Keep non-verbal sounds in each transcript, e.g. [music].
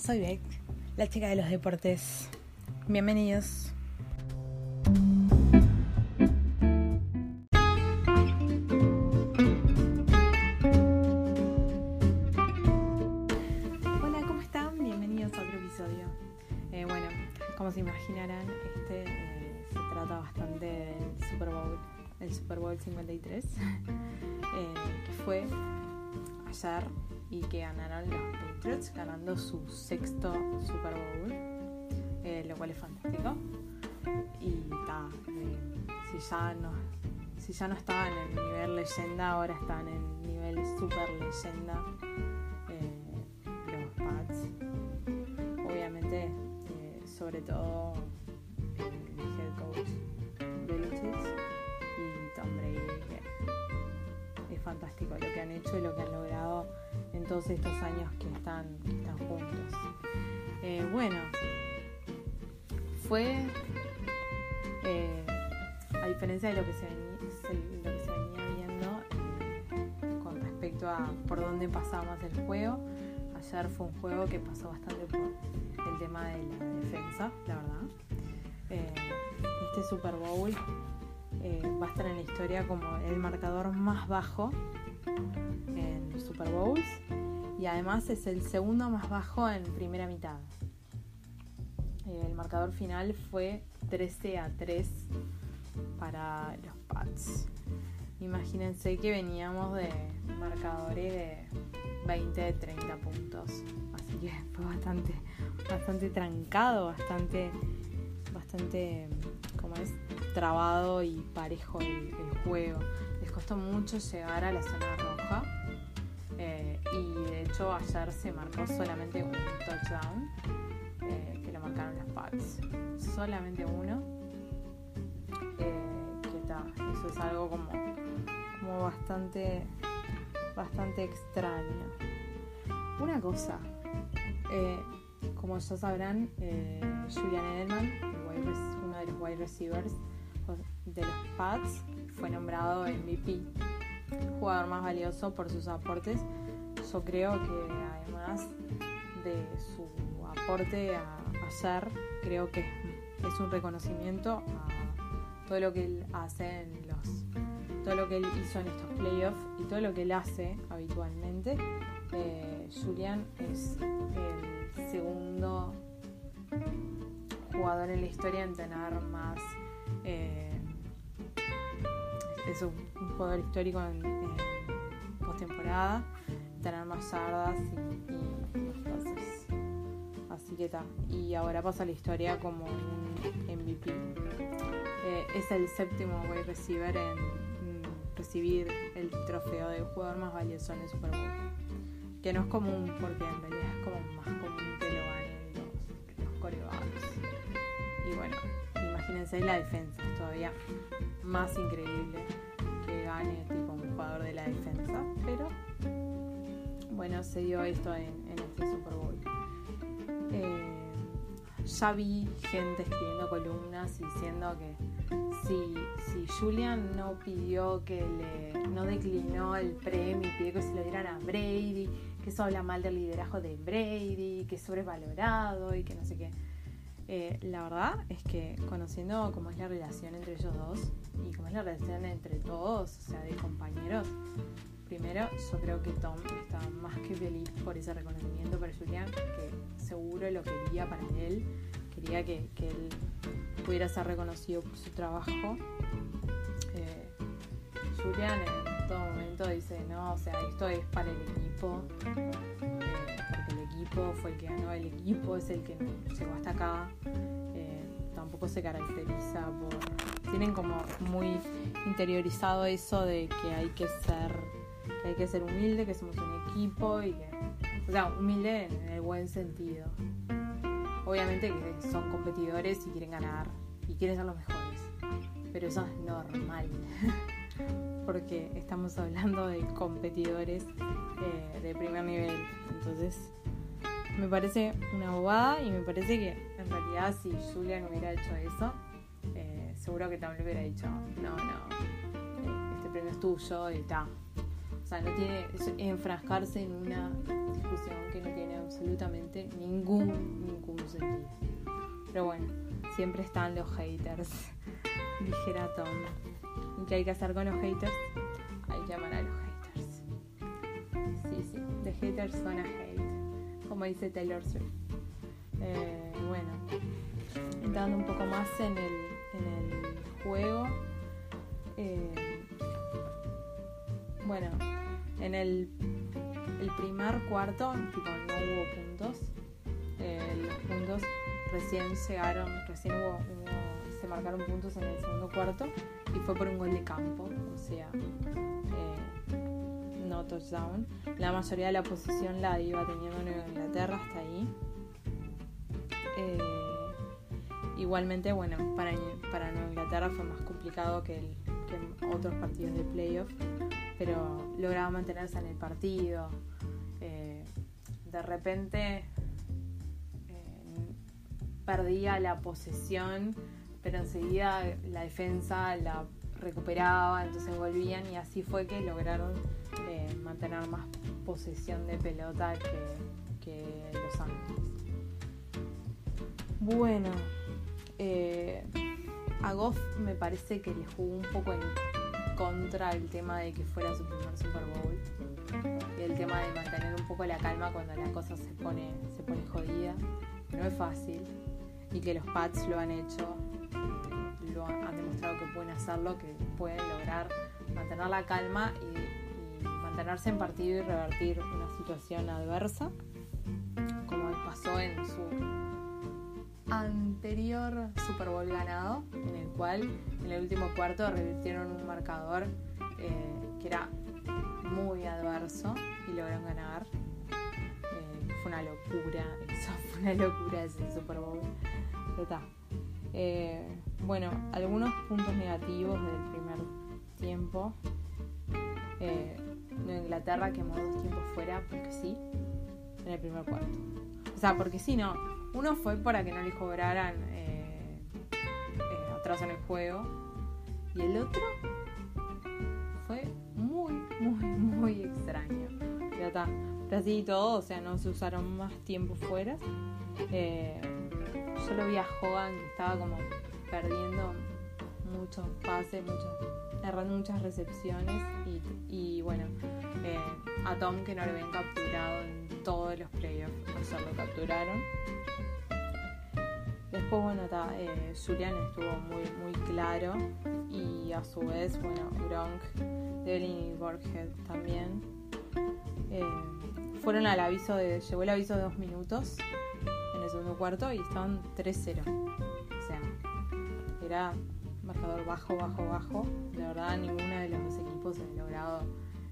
Soy Beck, la chica de los deportes. Bienvenidos. Hola, ¿cómo están? Bienvenidos a otro episodio. Eh, bueno, como se imaginarán, este eh, se trata bastante del Super Bowl, el Super Bowl 53, [laughs] eh, que fue y que ganaron los Patriots ganando su sexto Super Bowl, eh, lo cual es fantástico. Y ta, eh, si, ya no, si ya no estaban en el nivel leyenda, ahora están en el nivel super leyenda eh, los Pats. Obviamente, sobre todo el head coach Belichick y Tom Brady, es fantástico lo que han hecho y lo que han logrado en todos estos años que están, que están juntos. Eh, bueno, fue, eh, a diferencia de lo que se, se- lo que se venía viendo con respecto a por dónde pasaba más el juego, ayer fue un juego que pasó bastante por el tema de la defensa, la verdad. Eh, este Super Bowl eh, va a estar en la historia como el marcador más bajo en Super Bowls y además es el segundo más bajo en primera mitad. Eh, El marcador final fue 13 a 3 para los Pats. Imagínense que veníamos de marcadores de 20, 30 puntos. Así que [laughs] fue bastante, bastante trancado, bastante, bastante, como es, trabado y parejo el, juego. Les costó mucho llegar a la zona roja. eh, y de hecho ayer se marcó solamente un touchdown eh, que lo marcaron los Pats. Solamente uno. Eh, está, eso es algo como, como bastante, bastante extraño. Una cosa, eh, como ya sabrán, Julian Edelman, uno de los wide receivers de los Pats, fue nombrado MVP, jugador más valioso por sus aportes. Yo creo que además de su aporte a ayer, creo que es un reconocimiento a todo lo que él hace en los todo lo que él hizo en estos playoffs y todo lo que él hace habitualmente. Eh, Julian es el segundo jugador en la historia en tener más. eh, es un, un jugador histórico en, en postemporada, tener más yardas y, y pases. Así que está. Y ahora pasa la historia como un MVP. Eh, es el séptimo wide receiver en recibir el trofeo de jugador más valioso en el Super Bowl. Que no es común porque en realidad es como más común que lo ganen los, los corebacks. Y bueno, imagínense la defensa, todavía más increíble que gane tipo un jugador de la defensa. Pero bueno, se dio esto en, este Super Bowl. Eh, ya vi gente escribiendo columnas diciendo que si, si Julian no pidió que le, no declinó el premio y pidió que se lo dieran a Brady, que eso habla mal del liderazgo de Brady, que es sobrevalorado y que no sé qué. Eh, la verdad es que conociendo cómo es la relación entre ellos dos y cómo es la relación entre todos, o sea, de compañeros, primero yo creo que Tom está más que feliz por ese reconocimiento para Julian, que seguro lo quería para él, quería que, que él pudiera ser reconocido por su trabajo. Eh, Julian en todo momento dice, no, o sea, esto es para el equipo, porque el equipo fue el que ganó, el equipo es el que llegó hasta acá. Eh, tampoco se caracteriza por tienen como muy interiorizado eso de que hay que ser, que hay que ser humilde, que somos un equipo y que, o sea, humilde en el buen sentido. Obviamente que son competidores y quieren ganar y quieren ser los mejores, pero eso es normal. [laughs] porque estamos hablando de competidores eh, de primer nivel. Entonces, me parece una bobada y me parece que en realidad si Julian hubiera hecho eso, eh, seguro que también hubiera dicho, no, no, este premio es tuyo y tal. O sea, no tiene enfrascarse en una discusión que no tiene absolutamente ningún, ningún sentido. Pero bueno, siempre están los haters, [laughs] dijera Tom. ¿Y qué hay que hacer con los haters? Hay que amar a los haters. Sí, sí, the haters gonna hate, como dice Taylor Swift. Eh, bueno, entrando un poco más en el, juego. Eh, bueno, en el, el primer cuarto, tipo, no hubo puntos. Eh, los puntos recién llegaron, recién hubo, hubo, se marcaron puntos en el segundo cuarto y fue por un gol de campo, o sea, eh, no touchdown. La mayoría de la posición la iba teniendo Nueva Inglaterra hasta ahí. Eh, igualmente, bueno, para, para Nueva Inglaterra fue más complicado que, el, otros partidos de playoff, pero lograba mantenerse en el partido. Eh, de repente perdía la posesión pero enseguida la defensa la recuperaba, entonces volvían y así fue que lograron eh, mantener más posesión de pelota que, Los Ángeles. Bueno, eh, a Goff me parece que le jugó un poco contra el tema de que fuera su primer Super Bowl y el tema de mantener un poco la calma cuando la cosa se pone, se pone jodida. No es fácil y que los Pats lo han hecho lo han demostrado que pueden hacerlo, que pueden lograr mantener la calma y, mantenerse en partido y revertir una situación adversa, como pasó en su anterior Super Bowl ganado, en el cual en el último cuarto revirtieron un marcador eh, que era muy adverso y lograron ganar. Eh, fue una locura, [laughs] eso fue una locura ese Super Bowl. Eh, bueno, algunos puntos negativos del primer tiempo. Eh, Inglaterra quemó dos tiempos fuera porque sí, en el primer cuarto. O sea, porque sí, no. Uno fue para que no le cobraran eh, eh, atrás en el juego. Y el otro fue muy, muy, muy extraño. Ya está. Así y todo, o sea, no se usaron más tiempo fuera. Eh, yo lo vi a Hogan que estaba como perdiendo muchos pases, errando muchas recepciones y, bueno, eh, a Tom que no lo habían capturado en todos los playoffs, o sea, lo capturaron. Después, bueno, eh, Julian estuvo muy, muy claro y a su vez, bueno, Gronk, Devlin y Borghead también. Eh, fueron al aviso de, llegó el aviso de dos minutos segundo cuarto y estaban 3-0. O sea, era marcador bajo, bajo, bajo. De verdad, ninguno de los dos equipos ha logrado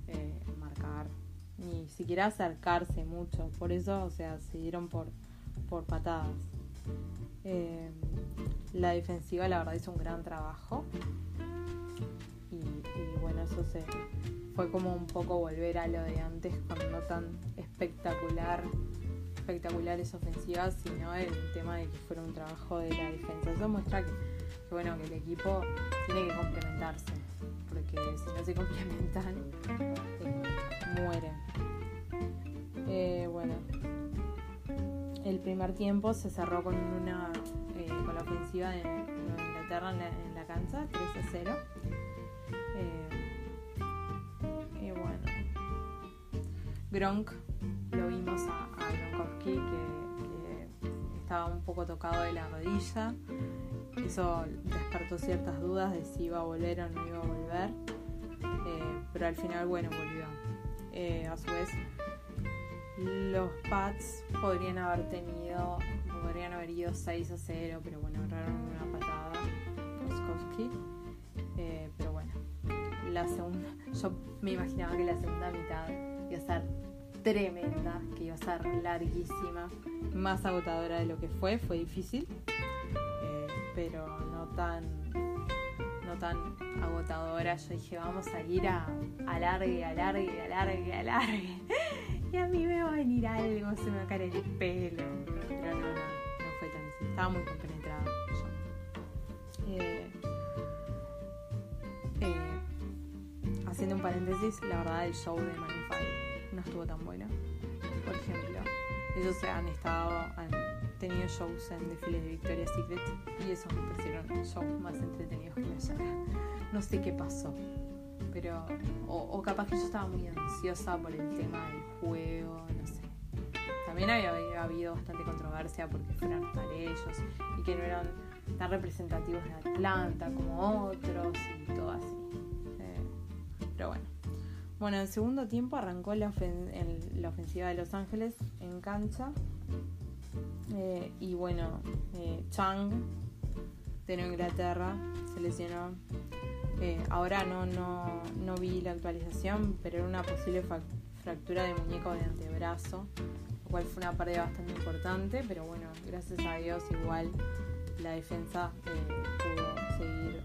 eh, marcar, ni siquiera acercarse mucho. Por eso, o sea, se dieron por, por patadas. Eh, la defensiva, la verdad, hizo un gran trabajo. Y, y, bueno, eso se fue como un poco volver a lo de antes, cuando no tan espectacular espectaculares ofensivas, sino el tema de que fuera un trabajo de la defensa. Eso muestra que, bueno, que el equipo tiene que complementarse, porque si no se [laughs] complementan, eh, mueren. Eh, bueno, el primer tiempo se cerró con una eh, con la ofensiva de Inglaterra en la, en la cancha, 3 a 0. y bueno, Gronk estaba un poco tocado de la rodilla. Eso despertó ciertas dudas de si iba a volver o no iba a volver. Eh, pero al final, bueno, volvió. Eh, a su vez, los Pats podrían haber tenido, podrían haber ido 6 a 0, pero bueno, agarraron una patada. Gronkowski la segunda, [laughs] yo me imaginaba que la segunda mitad iba a ser tremenda, que iba a ser larguísima, más agotadora de lo que fue, fue difícil, eh, pero no tan no tan agotadora. Yo dije, vamos a ir a alargue, alargue, alargue, alargue. [laughs] Y a mí me va a venir algo, se me va a caer el pelo. Pero no, no, no fue tan así. Estaba muy compenetrada yo. Eh, eh, haciendo un paréntesis, la verdad el show de Maroon 5 no estuvo tan bueno. Por ejemplo, ellos han estado, han tenido shows en desfiles de Victoria's Secret y esos me parecieron shows más entretenidos que ayer. No sé qué pasó, pero o, o capaz que yo estaba muy ansiosa por el tema del juego, no sé. También había, había habido bastante controversia porque fueron a estar ellos y que no eran tan representativos de Atlanta como otros y todo así. Eh, pero bueno. Bueno, en el segundo tiempo arrancó la, ofen- en la ofensiva de Los Ángeles en cancha. Eh, y bueno, eh, Chang de Nueva Inglaterra se lesionó. Eh, ahora no, no, no vi la actualización, pero era una posible fractura de muñeco de antebrazo, lo cual fue una pérdida bastante importante, pero bueno, gracias a Dios igual la defensa pudo seguir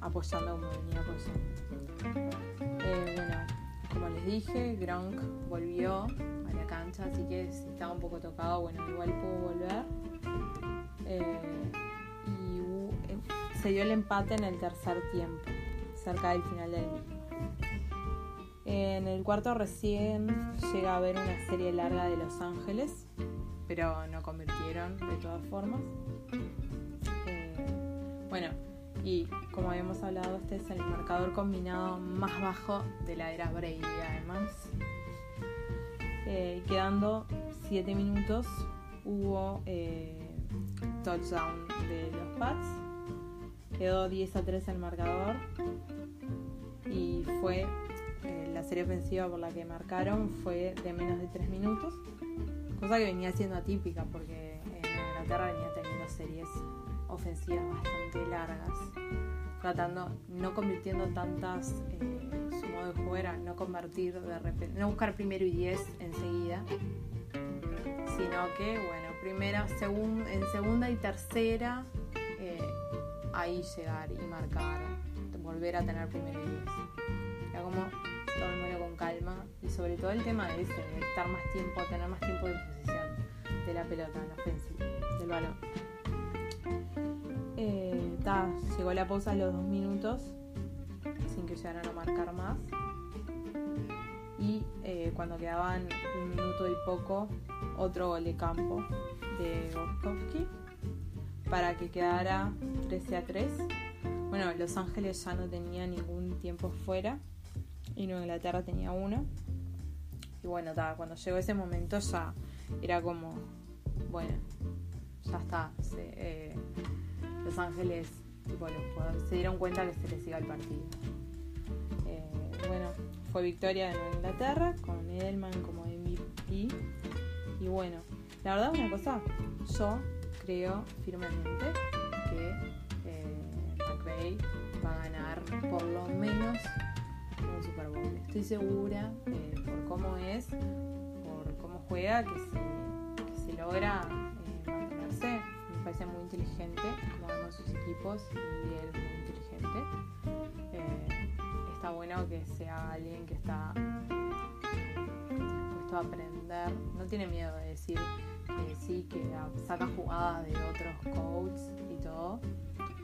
apoyando como venía apoyando. Eh, bueno, como les dije, Gronk volvió a la cancha, así que si estaba un poco tocado, bueno, igual pudo volver. Eh, y eh, se dio el empate en el tercer tiempo, cerca del final del mismo. En el cuarto recién llega a haber una serie larga de Los Ángeles, pero no convirtieron de todas formas. Bueno, y como habíamos hablado, este es el marcador combinado más bajo de la era Brady, además. Eh, quedando 7 minutos, hubo eh, touchdown de los Pats. Quedó 10 a 3 el marcador. Y fue eh, la serie ofensiva por la que marcaron fue de menos de 3 minutos. Cosa que venía siendo atípica porque en Inglaterra venía teniendo series ofensivas bastante largas, tratando, no convirtiendo tantas, eh, su modo de juego era no convertir de repente, no buscar primero y diez enseguida, sino que, bueno, primera, segun, en segunda y tercera, eh, ahí llegar y marcar, volver a tener primero y diez. Era como tomémoslo con calma y sobre todo el tema de ese, de estar más tiempo, tener más tiempo de posición de la pelota en ofensiva, del balón. Llegó la pausa a los dos minutos sin que llegaran a marcar más. Y eh, cuando quedaban un minuto y poco, otro gol de campo de Goskowski para que quedara 13 a 3. Bueno, Los Ángeles ya no tenía ningún tiempo fuera y Nueva Inglaterra tenía uno. Y bueno, cuando llegó ese momento ya era como, bueno, ya está. eh, los Ángeles, los se dieron cuenta que se les iba el partido. Eh, bueno, fue victoria de Inglaterra con Edelman como MVP. Y bueno, la verdad, una cosa, yo creo firmemente que eh, McVay va a ganar por lo menos un Super Bowl. Estoy segura eh, por cómo es, por cómo juega, que si, que logra eh, mantenerse, parece muy inteligente, como vemos sus equipos, y él es muy inteligente. Eh, está bueno que sea alguien que está dispuesto a aprender, no tiene miedo de decir que sí, que saca jugadas de otros coaches y todo.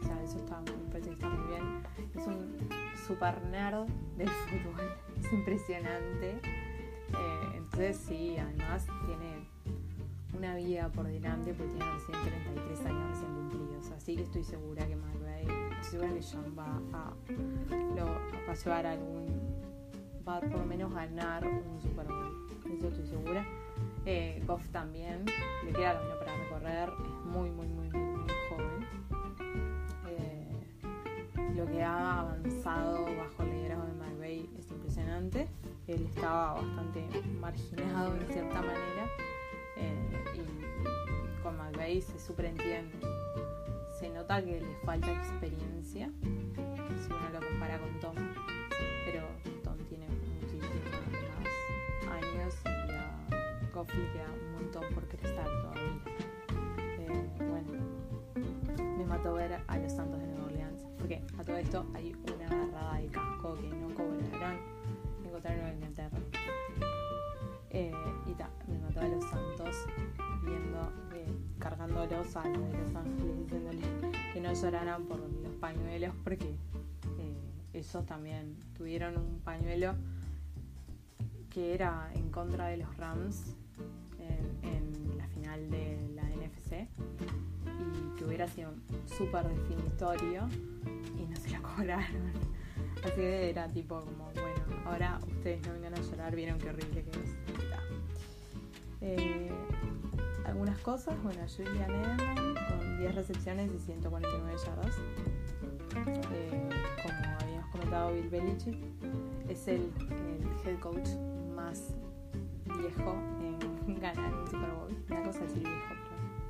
O sea, eso está, me parece que está muy bien. Es un super nerd del [laughs] fútbol, es impresionante. Eh, entonces sí, además tiene una vida por delante porque tiene recién 33 años recién cumplidos. Así que estoy segura que McVay, estoy segura que John va a, lo, va a llevar algún, va a por lo menos ganar un Super Bowl. Eso estoy segura. Eh, Goff también, le queda camino para recorrer, es muy, muy, muy, muy, muy joven. Eh, lo que ha avanzado bajo el liderazgo de McVay es impresionante. Él estaba bastante marginado en cierta manera eh, y con McVay se superentiende. se nota que le falta experiencia si uno lo compara con Tom. Pero Tom tiene muchísimos más años y a queda un montón por crecer todavía. Eh, bueno, me mató ver a los Santos de Nueva Orleans. Porque a todo esto hay una agarrada de casco que no cobraron. Encontraron en Inglaterra. Eh, viendo, eh, cargándolos a los Ángeles, diciéndoles que no lloraran por los pañuelos porque eh, ellos también tuvieron un pañuelo que era en contra de los Rams en, la final de la NFC y que hubiera sido súper definitorio y no se lo [laughs] cobraron. Así que era tipo como, bueno, ahora ustedes no vengan a llorar, vieron qué horrible que es. Algunas cosas, bueno, Julian Edelman con 10 recepciones y 149 yardas. Eh, como habíamos comentado, Bill Belichick es el, el head coach más viejo en [laughs] ganar un Super Bowl. Una cosa decir viejo,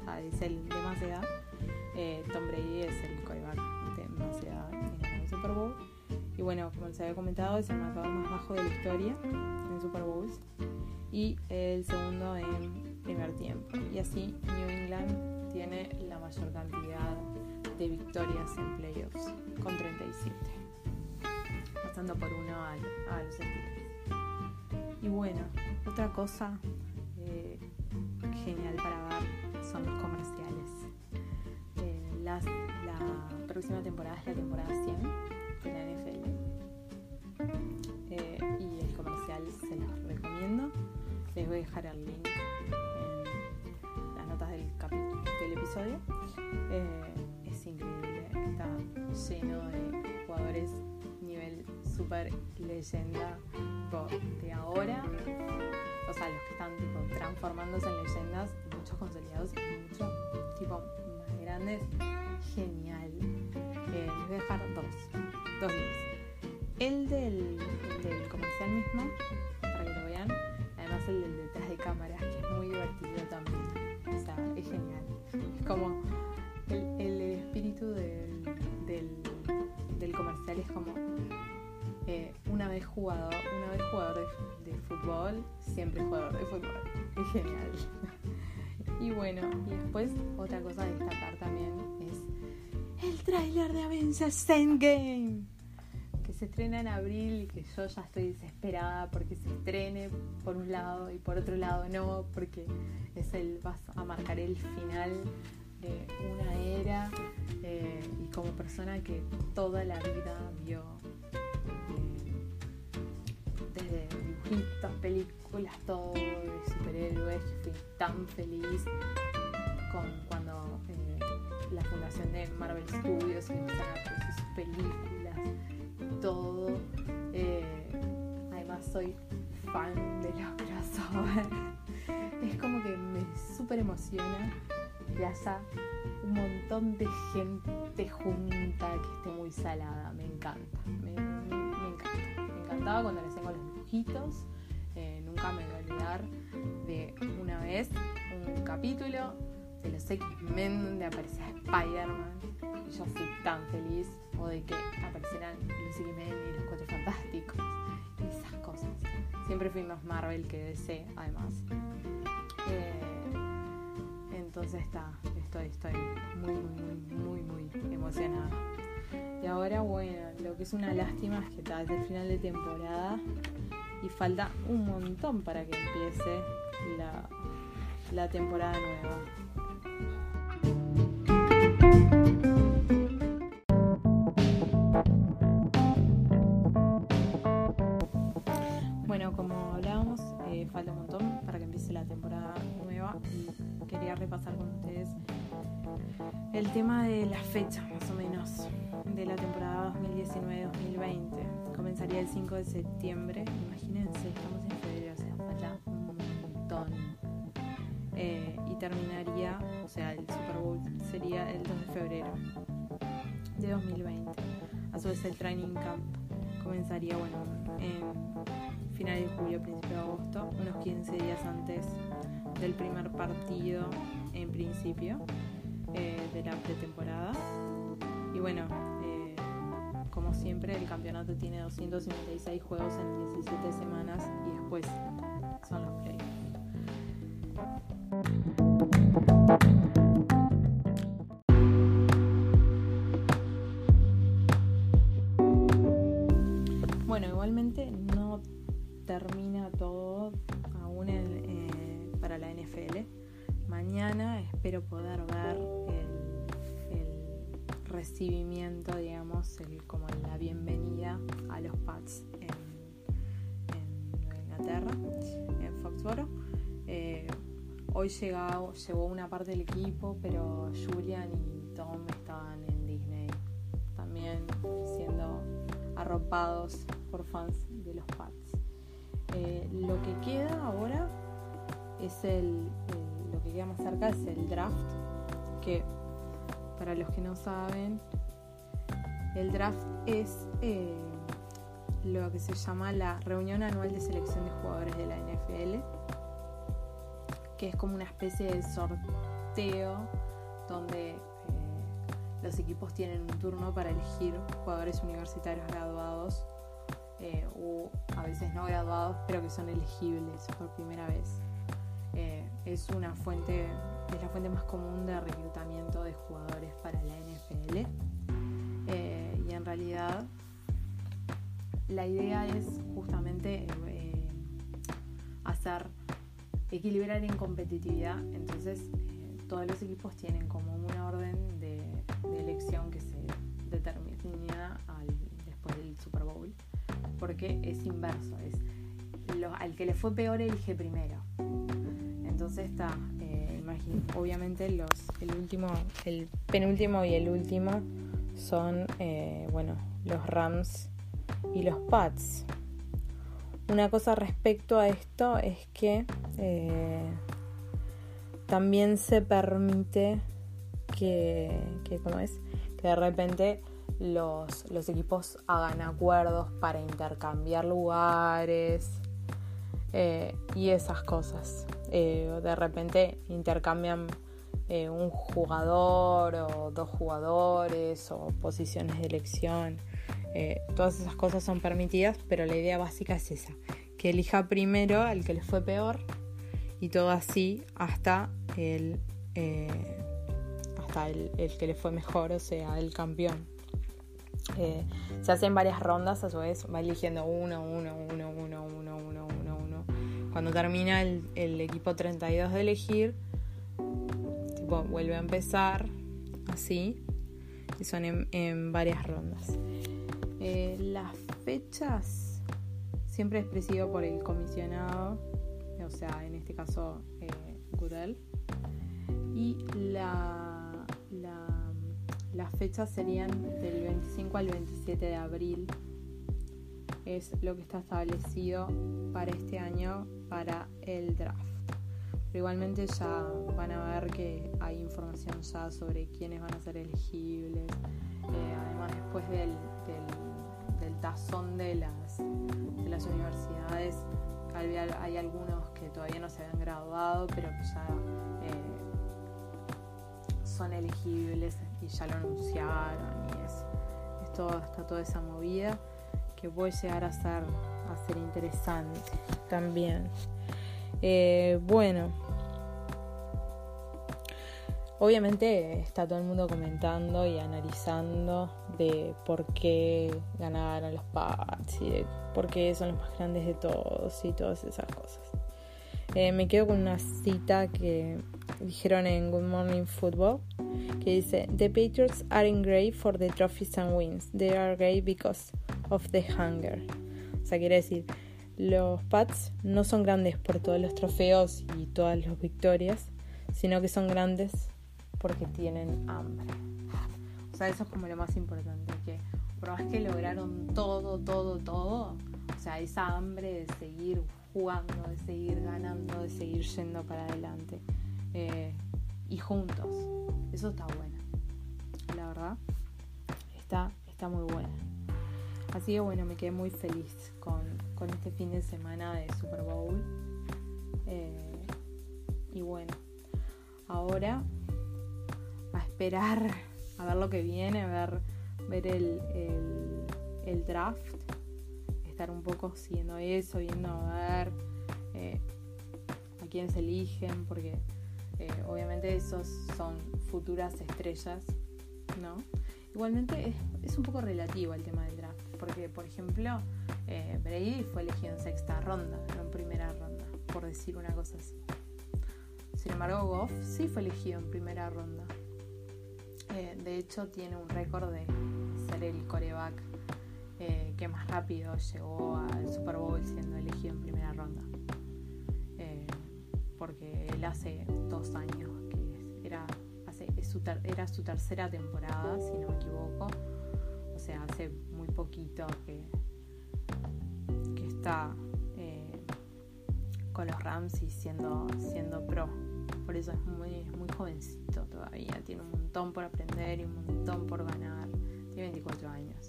pero ah, es el de más edad. Eh, Tom Brady es el coreback de más edad en ganar un Super Bowl. Y bueno, como les había comentado, es el marcador más bajo de la historia en Super Bowls. Y el segundo en primer tiempo. Y así New England tiene la mayor cantidad de victorias en playoffs, con 37. Pasando por uno al, a los Steelers. Y bueno, otra cosa eh, genial para ver son los comerciales. Eh, la próxima temporada es la temporada 100 de la Les voy a dejar el link en las notas del, del episodio. Eh, es increíble, está lleno de jugadores nivel super leyenda de ahora. O sea, los que están tipo, transformándose en leyendas, muchos consolidados y muchos tipo más grandes. Genial. Eh, les voy a dejar dos, dos links. El del, el del comercial mismo, El del detrás de cámaras, que es muy divertido también. O sea, es genial. Es como el, el espíritu del, del, comercial es como eh, una vez jugador, una vez jugador de, de fútbol, siempre jugador de fútbol. Es genial. Y bueno, y después otra cosa a destacar también es el tráiler de Avengers Endgame se estrena en abril y que yo ya estoy desesperada porque se estrene por un lado y por otro lado no, porque es el vas a marcar el final de una era eh, y como persona que toda la vida vio eh, desde dibujitos, películas, todo de superhéroes, fui tan feliz con cuando eh, la fundación de Marvel Studios empezaron a producir sus películas todo. Eh, además soy fan de los [laughs] crossover. Es como que me súper emociona que haya un montón de gente junta que esté muy salada. Me encanta. Me encanta. Me encantaba cuando les tengo los dibujitos. Eh, nunca me voy a olvidar de una vez un capítulo de los X-Men donde aparecía Spider-Man y yo fui tan feliz o de que aparecieran los X-Men y los Cuatro Fantásticos y esas cosas. Siempre fui más Marvel que DC además. Eh, entonces está, estoy, estoy muy, muy, muy, muy, muy emocionada. Y ahora, bueno, lo que es una lástima es que está desde el final de temporada y falta un montón para que empiece la, la temporada nueva. El tema de la fecha, más o menos, de la temporada 2019-2020. Comenzaría el 5 de septiembre, imagínense, estamos en febrero, o sea, falta un montón. Eh, y terminaría, o sea, el Super Bowl sería el 2 de febrero de 2020. A su vez el Training Camp comenzaría, bueno, en finales de julio, principio de agosto, unos 15 días antes del primer partido en principio. Eh, de la pretemporada. Y bueno, eh, como siempre, el campeonato tiene 256 juegos en 17 semanas y después son los del equipo, pero Julian y Tom estaban en Disney también siendo arropados por fans de los Pats. Eh, lo que queda ahora es el, el- lo que queda más cerca es el draft, que para los que no saben, el draft es eh, lo que se llama la reunión anual de selección de jugadores de la NFL, que es como una especie de sorteo donde eh, los equipos tienen un turno para elegir jugadores universitarios graduados eh, o a veces no graduados, pero que son elegibles por primera vez. Eh, es una fuente, es la fuente más común de reclutamiento de jugadores para la NFL. Eh, y en realidad la idea es justamente eh, hacer equilibrar en competitividad. Entonces eh, todos los equipos tienen como una orden de, elección que se determina después del Super Bowl porque es inverso, es al que le fue peor elige primero. Entonces está, eh, obviamente los, el último, el penúltimo y el último son, eh, bueno, los Rams y los Pats. Una cosa respecto a esto es que eh, también se permite que, ¿cómo es? que de repente los, los equipos hagan acuerdos para intercambiar lugares eh, y esas cosas. Eh, de repente intercambian eh, un jugador o dos jugadores o posiciones de elección. Todas esas cosas son permitidas, pero la idea básica es esa, que elija primero al que le fue peor y todo así hasta el, eh, hasta el, el que le fue mejor, o sea, el campeón. Eh, se hacen varias rondas, a su vez va eligiendo uno, uno, uno, uno, uno, uno, uno, uno. Cuando termina el, el equipo 32 de elegir, tipo, vuelve a empezar así, y son en, varias rondas. Eh, las fechas siempre es presidido por el comisionado, o sea, en este caso eh. Y la, la, las fechas serían del 25 al 27 de abril. Es lo que está establecido para este año para el draft. Pero igualmente ya van a ver que hay información ya sobre quiénes van a ser elegibles. Eh, además después del, del, tazón de las, de las universidades hay, hay algunos que todavía no se habían graduado, pero que ya son elegibles y ya lo anunciaron y es, es todo, está toda esa movida que puede llegar a ser, a ser interesante también. Eh, bueno, obviamente está todo el mundo comentando y analizando de por qué ganaron los Pats y de por qué son los más grandes de todos y todas esas cosas. Eh, me quedo con una cita que dijeron en Good Morning Football que dice The Patriots aren't great for the trophies and wins. They are great because of the hunger. O sea, quiere decir, los Pats no son grandes por todos los trofeos y todas las victorias, sino que son grandes porque tienen hambre. O sea, eso es como lo más importante, que por más que lograron todo, todo, todo, o sea, esa hambre de seguir jugando, de seguir ganando, de seguir yendo para adelante. Eh, y juntos. Eso está bueno. La verdad, está, está muy bueno. Así que bueno, me quedé muy feliz con, con este fin de semana de Super Bowl. Eh, y bueno, ahora a esperar [laughs] a ver lo que viene, a ver, ver el, el, draft, estar un poco siguiendo eso, viendo a ver eh, a quién se eligen, porque eh, obviamente esos son futuras estrellas, ¿no? Igualmente es, un poco relativo el tema del draft, porque por ejemplo eh, Brady fue elegido en sexta ronda, no en primera ronda, por decir una cosa así. Sin embargo, Goff sí fue elegido en primera ronda. Eh, de hecho, tiene un récord de ser el coreback eh, que más rápido llegó al Super Bowl siendo elegido en primera ronda. Porque él hace dos años que era era su tercera temporada, si no me equivoco. O sea, hace muy poquito que, que está eh, con los Rams y siendo, siendo pro. Por eso es muy, muy jovencito todavía. Tiene un montón por aprender y un montón por ganar. Tiene 24 años.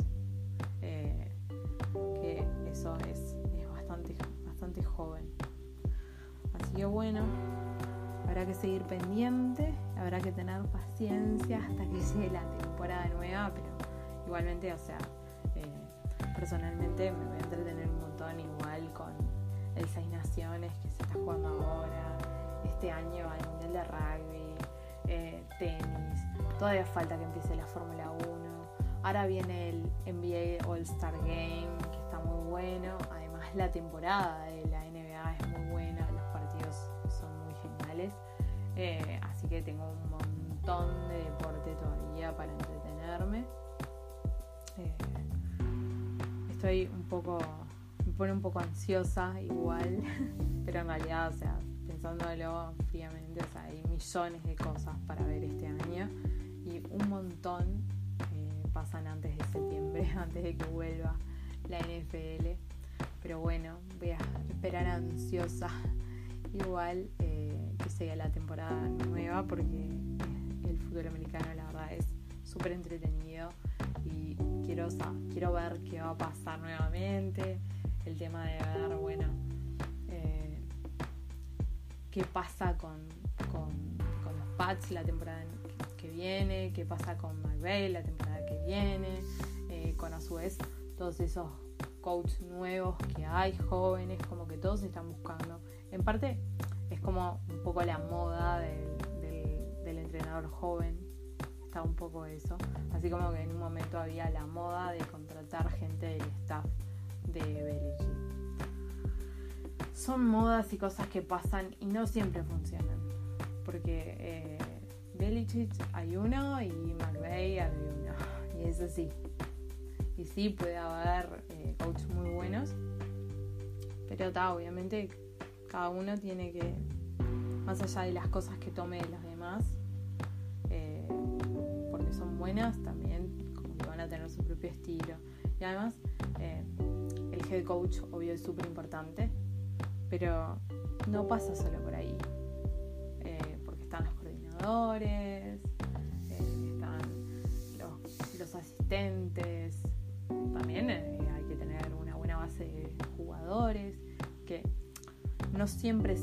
Eh, que eso es, es bastante, bastante joven. Así que bueno, habrá que seguir pendiente, habrá que tener paciencia hasta que llegue la temporada nueva, pero igualmente, o sea, eh, personalmente me voy a entretener un montón igual con el Seis Naciones que se está jugando ahora, este año al Mundial de Rugby, eh, tenis, todavía falta que empiece la Fórmula 1, ahora viene el NBA All Star Game, que está muy bueno, además la temporada de la NBA es Eh, así que tengo un montón de deporte todavía para entretenerme. Eh, estoy un poco, me pone un poco ansiosa igual, [laughs] pero en realidad, o sea, pensándolo fríamente, o sea, hay millones de cosas para ver este año y un montón eh, pasan antes de septiembre, [laughs] antes de que vuelva la NFL. Pero bueno, voy a esperar ansiosa [laughs] igual sea la temporada nueva porque el fútbol americano la verdad es súper entretenido y quiero, quiero ver qué va a pasar nuevamente, el tema de ver, bueno, eh, qué pasa con, con, los Pats la temporada que viene, qué pasa con McVeigh la temporada que viene, eh, con a su vez todos esos coaches nuevos que hay, jóvenes, como que todos están buscando. En parte como un poco la moda del, entrenador joven, está un poco eso, así como que en un momento había la moda de contratar gente del staff de Belichick. Son modas y cosas que pasan y no siempre funcionan, porque eh, Belichick hay uno y McVeigh hay uno, y eso sí. Y sí puede haber eh, coaches muy buenos, pero está, obviamente cada uno tiene que, más allá de las cosas que tome de los demás, eh, porque son buenas, también como que van a tener su propio estilo. Y además, eh, el head coach, obvio, es súper importante, pero no pasa solo por ahí, eh, porque están los coordinadores, están los, los asistentes, también hay que tener una buena base de jugadores que no siempre,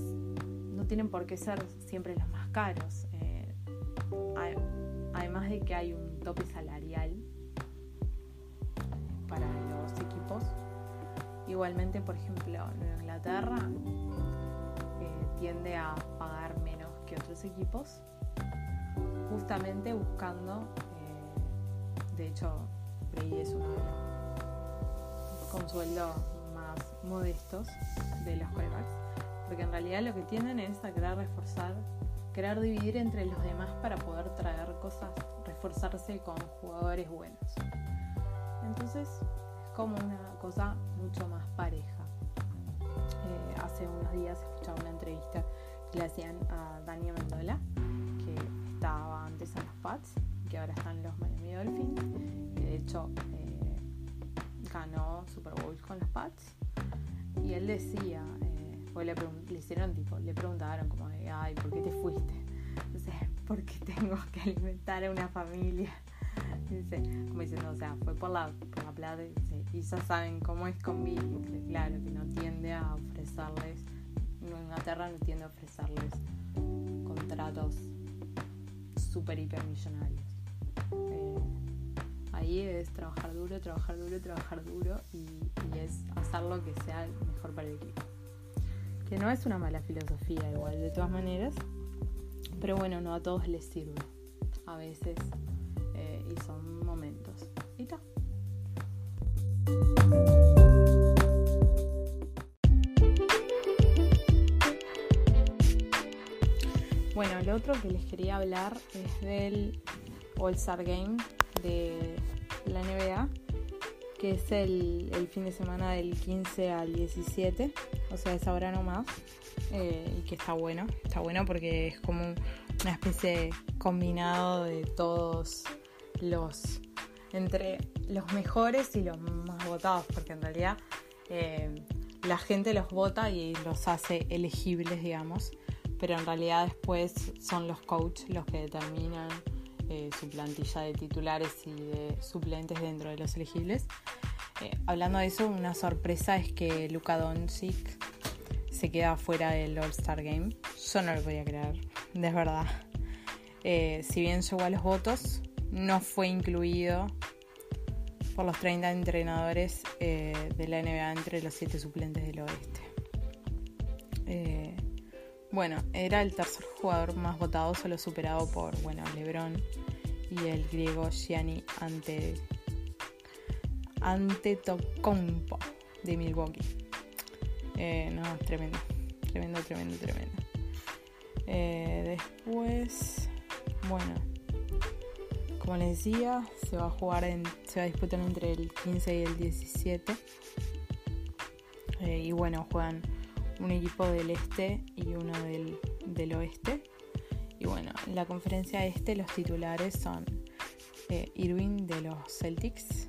no tienen por qué ser siempre los más caros. Eh, además de que hay un tope salarial para los equipos. Igualmente, por ejemplo, en Inglaterra eh, tiende a pagar menos que otros equipos, justamente buscando, eh, de hecho, Brady es uno de los con sueldos más modestos de los quarterbacks porque en realidad lo que tienden es a querer reforzar, querer dividir entre los demás para poder traer cosas, reforzarse con jugadores buenos. Entonces es como una cosa mucho más pareja. Eh, hace unos días escuchaba una entrevista que le hacían a Daniel Mendola, que estaba antes en los Pats, que ahora están los Miami Dolphins, que de hecho eh, ganó Super Bowl con los Pats. Y él decía, pues le, hicieron tipo, le preguntaron como de, ay, ¿por qué te fuiste? Dice, [laughs] porque tengo que alimentar a una familia. Dice, como diciendo, o sea, fue por la, por la plata y ya saben cómo es con Billy. Claro, que no tiende a ofrecerles, Inglaterra no tiende a ofrecerles contratos super hipermillonarios. Eh, ahí es trabajar duro, trabajar duro, trabajar duro y es hacer lo que sea mejor para el equipo. Que no es una mala filosofía igual, de todas maneras, pero bueno, no a todos les sirve. A veces eh, y son momentos. Y ta. Bueno, lo otro que les quería hablar es del All-Star Game de la NBA, que es el, fin de semana del 15 al 17, o sea, es ahora nomás, eh, y que está bueno, está bueno porque es como una especie combinado de todos los, entre los mejores y los más votados, porque en realidad eh, la gente los vota y los hace elegibles, digamos, pero en realidad después son los coaches los que determinan eh, su plantilla de titulares y de suplentes dentro de los elegibles. Eh, hablando de eso, una sorpresa es que Luka Doncic se queda fuera del All-Star Game. Yo no lo podía creer, de verdad. Eh, si bien llegó a los votos, no fue incluido por los 30 entrenadores de la NBA entre los 7 suplentes del oeste. Bueno, era el tercer jugador más votado, solo superado por bueno, LeBron y el griego Gianni ante Antetokounmpo de Milwaukee. Eh, no, tremendo, tremendo, tremendo, tremendo. Eh, después, bueno, como les decía, se va a jugar en, se va a disputar entre el 15 y el 17. Eh, y bueno, juegan un equipo del este y uno del, del oeste. Y bueno, en la conferencia este los titulares son eh, Irving de los Celtics,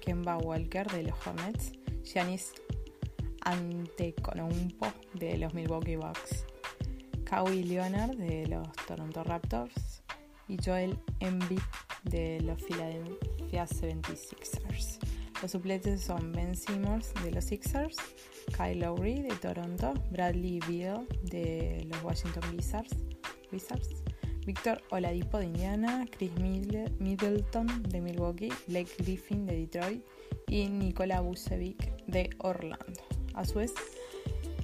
Kemba Walker de los Hornets, Giannis Antetokounmpo de los Milwaukee Bucks, Kawhi Leonard de los Toronto Raptors y Joel Embiid de los Philadelphia 76ers. Los suplentes son Ben Simmons de los Sixers, Kyle Lowry de Toronto, Bradley Beal de los Washington Wizards, Wizards Víctor Oladipo de Indiana, Chris Middleton de Milwaukee, Blake Griffin de Detroit y Nikola Vucevic de Orlando. A su vez,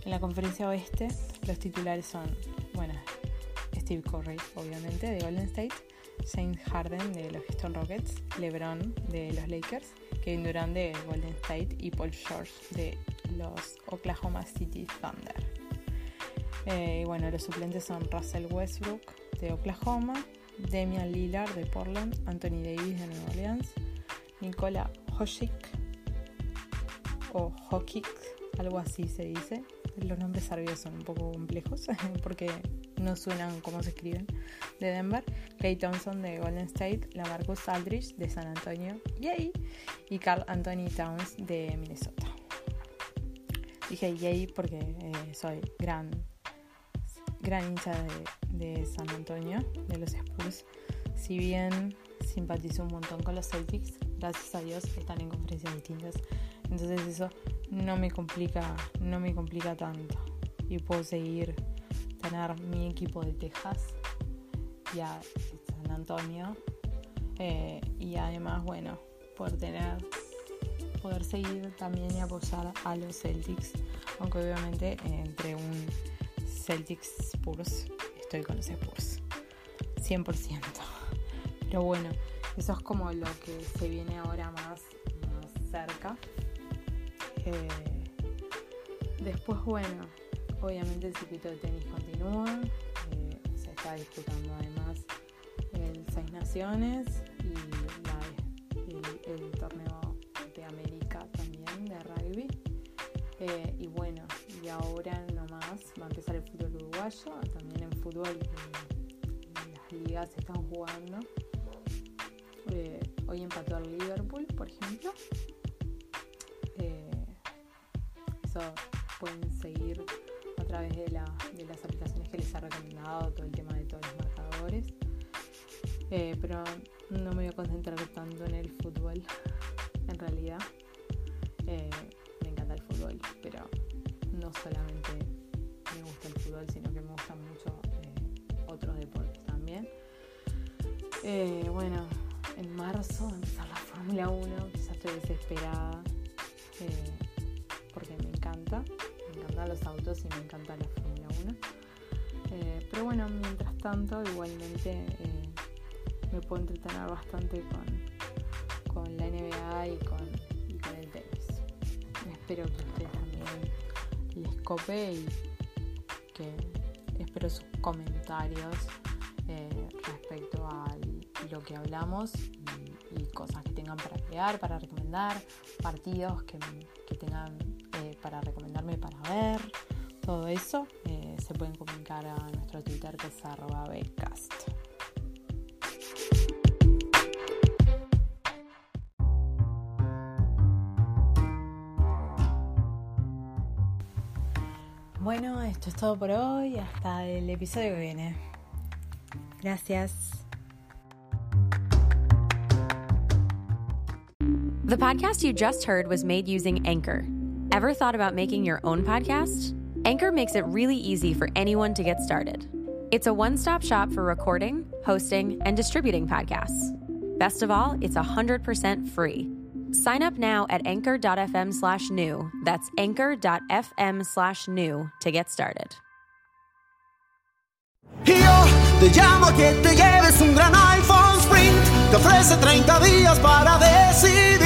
en la conferencia oeste, los titulares son, bueno, Steve Curry, obviamente, de Golden State, James Harden de los Houston Rockets, LeBron de los Lakers, Kevin Durant de Golden State y Paul George de los Oklahoma City Thunder. Eh, y bueno, los suplentes son Russell Westbrook de Oklahoma, Damian Lillard de Portland, Anthony Davis de Nueva Orleans, Nikola Jokic o Jokic algo así se dice. Los nombres serbios son un poco complejos [laughs] porque no suenan como se escriben. De Denver, Clay Thompson de Golden State, Lamarcus Aldridge de San Antonio, yay, y Carl Anthony Towns de Minnesota. Dije yay porque eh, soy gran, gran hincha de, de San Antonio, de los Spurs. Si bien simpatizo un montón con los Celtics, gracias a Dios están en conferencias distintas. Entonces eso no me complica, no me complica tanto. Y puedo seguir tener mi equipo de Texas y a San Antonio. Eh, y además, bueno, poder tener, poder seguir también y apoyar a los Celtics. Aunque obviamente entre un Celtics Spurs estoy con los Spurs. 100%. Pero bueno, eso es como lo que se viene ahora más, cerca. Eh, después, bueno, obviamente el circuito de tenis continúa. Eh, se está disputando además el Seis Naciones y el, torneo de América también de rugby. Eh, y bueno, y ahora nomás va a empezar el fútbol uruguayo. También en fútbol las ligas se están jugando. hoy empató el Liverpool, por ejemplo pueden seguir a través de, las aplicaciones que les ha recomendado, todo el tema de todos los marcadores. Eh, pero no me voy a concentrar tanto en el fútbol, realidad. Eh, me encanta el fútbol, pero no solamente me gusta el fútbol, sino que me gustan mucho eh, otros deportes también. Eh, bueno, en marzo va a empezar la [laughs] Fórmula 1, ya estoy desesperada. Porque me encanta, me encantan los autos y me encanta la Fórmula 1. Eh, pero bueno, mientras tanto, igualmente me puedo entretener bastante con, NBA y con, el tenis. Espero que ustedes también les cope y que espero sus comentarios eh, respecto a lo que hablamos y, cosas que tengan para crear, para recomendar, partidos que, tengan eh, para recomendarme para ver, todo eso eh, se pueden comunicar a nuestro Twitter que es arroba becast. Bueno, esto es todo por hoy. Hasta el episodio que viene. Gracias. The podcast you just heard was made using Anchor. Ever thought about making your own podcast? Anchor makes it really easy for anyone to get started. It's a one stop shop for recording, hosting, and distributing podcasts. Best of all, it's 100% free. Sign up now at anchor.fm slash new. That's anchor.fm slash new to get started. Un gran iPhone Sprint. Te ofrece 30 días para decidir.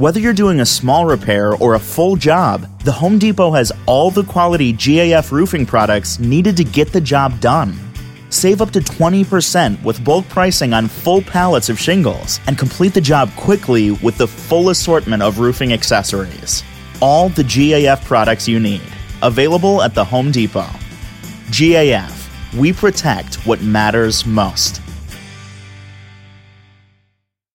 Whether you're doing a small repair or a full job, the Home Depot has all the quality GAF roofing products needed to get the job done. Save up to 20% with bulk pricing on full pallets of shingles and complete the job quickly with the full assortment of roofing accessories. All the GAF products you need, available at the Home Depot. GAF, we protect what matters most.